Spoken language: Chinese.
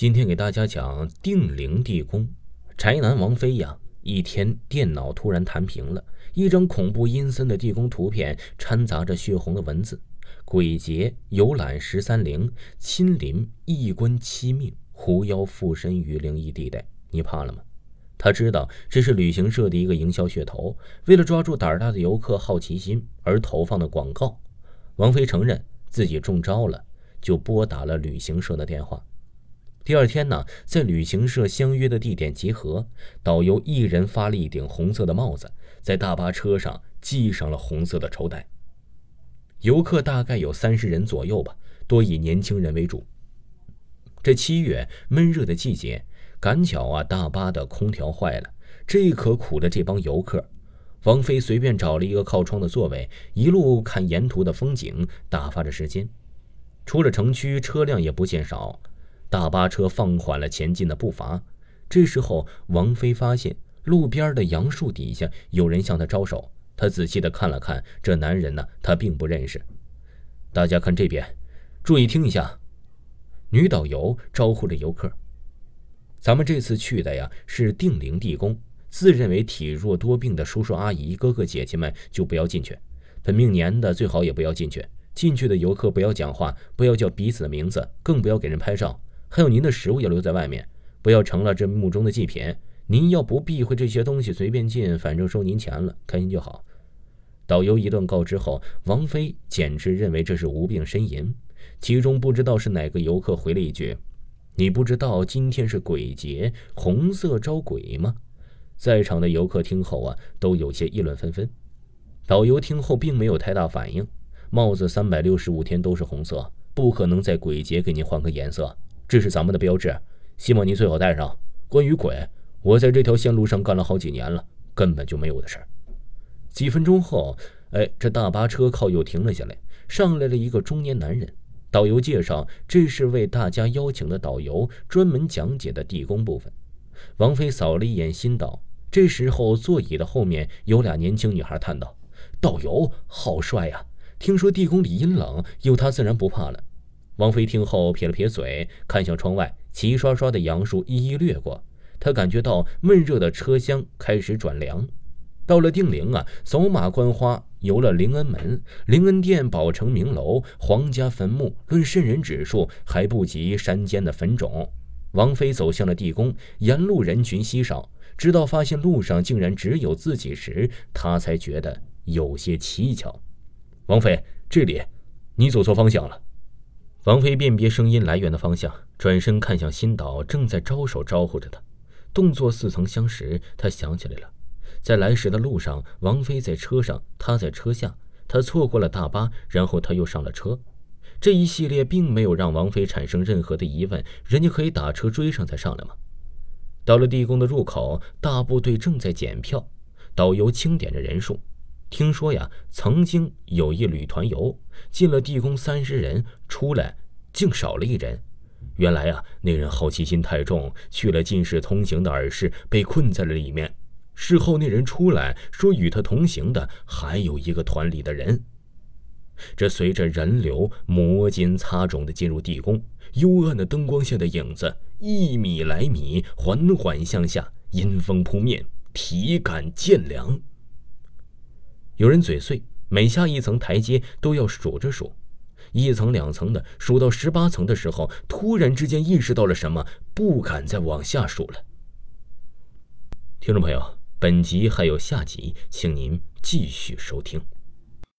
今天给大家讲定陵地宫。宅男王妃呀，一天电脑突然弹屏了，一张恐怖阴森的地宫图片，掺杂着血红的文字：鬼节游览十三陵，亲临一关七命，狐妖附身于灵异地带。你怕了吗？他知道这是旅行社的一个营销噱头，为了抓住胆大的游客好奇心而投放的广告。王菲承认自己中招了，就拨打了旅行社的电话。第二天呢，在旅行社相约的地点集合，导游一人发了一顶红色的帽子，在大巴车上系上了红色的绸带。游客大概有三十人左右吧，多以年轻人为主。这七月闷热的季节，赶巧啊，大巴的空调坏了，这可苦了这帮游客。王菲随便找了一个靠窗的座位，一路看沿途的风景，打发着时间。出了城区，车辆也不见少。大巴车放缓了前进的步伐。这时候，王菲发现路边的杨树底下有人向她招手。她仔细的看了看，这男人呢，她并不认识。大家看这边，注意听一下。女导游招呼着游客：“咱们这次去的呀，是定陵地宫。自认为体弱多病的叔叔阿姨、哥哥姐姐们就不要进去。本命年的最好也不要进去。进去的游客不要讲话，不要叫彼此的名字，更不要给人拍照。”还有您的食物要留在外面，不要成了这墓中的祭品。您要不避讳这些东西，随便进，反正收您钱了，开心就好。导游一顿告知后，王菲简直认为这是无病呻吟。其中不知道是哪个游客回了一句：“你不知道今天是鬼节，红色招鬼吗？”在场的游客听后啊，都有些议论纷纷。导游听后并没有太大反应。帽子三百六十五天都是红色，不可能在鬼节给您换个颜色。这是咱们的标志，希望您最好带上。关于鬼，我在这条线路上干了好几年了，根本就没有的事儿。几分钟后，哎，这大巴车靠右停了下来，上来了一个中年男人。导游介绍，这是为大家邀请的导游，专门讲解的地宫部分。王菲扫了一眼心导，这时候座椅的后面有俩年轻女孩，叹道：“导游好帅呀！听说地宫里阴冷，有他自然不怕了。”王菲听后撇了撇嘴，看向窗外，齐刷刷的杨树一一掠过。她感觉到闷热的车厢开始转凉。到了定陵啊，走马观花，游了灵恩门、灵恩殿、宝城明楼、皇家坟墓，论瘆人指数还不及山间的坟冢。王菲走向了地宫，沿路人群稀少，直到发现路上竟然只有自己时，她才觉得有些蹊跷。王菲，这里，你走错方向了。王菲辨别声音来源的方向，转身看向新岛，正在招手招呼着他，动作似曾相识。他想起来了，在来时的路上，王菲在车上，他在车下，他错过了大巴，然后他又上了车。这一系列并没有让王菲产生任何的疑问。人家可以打车追上再上来吗？到了地宫的入口，大部队正在检票，导游清点着人数。听说呀，曾经有一旅团游进了地宫，三十人出来，竟少了一人。原来啊，那人好奇心太重，去了进士通行的耳室，被困在了里面。事后那人出来说，与他同行的还有一个团里的人。这随着人流摩肩擦踵的进入地宫，幽暗的灯光下的影子一米来米缓缓向下，阴风扑面，体感渐凉。有人嘴碎，每下一层台阶都要数着数，一层两层的数到十八层的时候，突然之间意识到了什么，不敢再往下数了。听众朋友，本集还有下集，请您继续收听。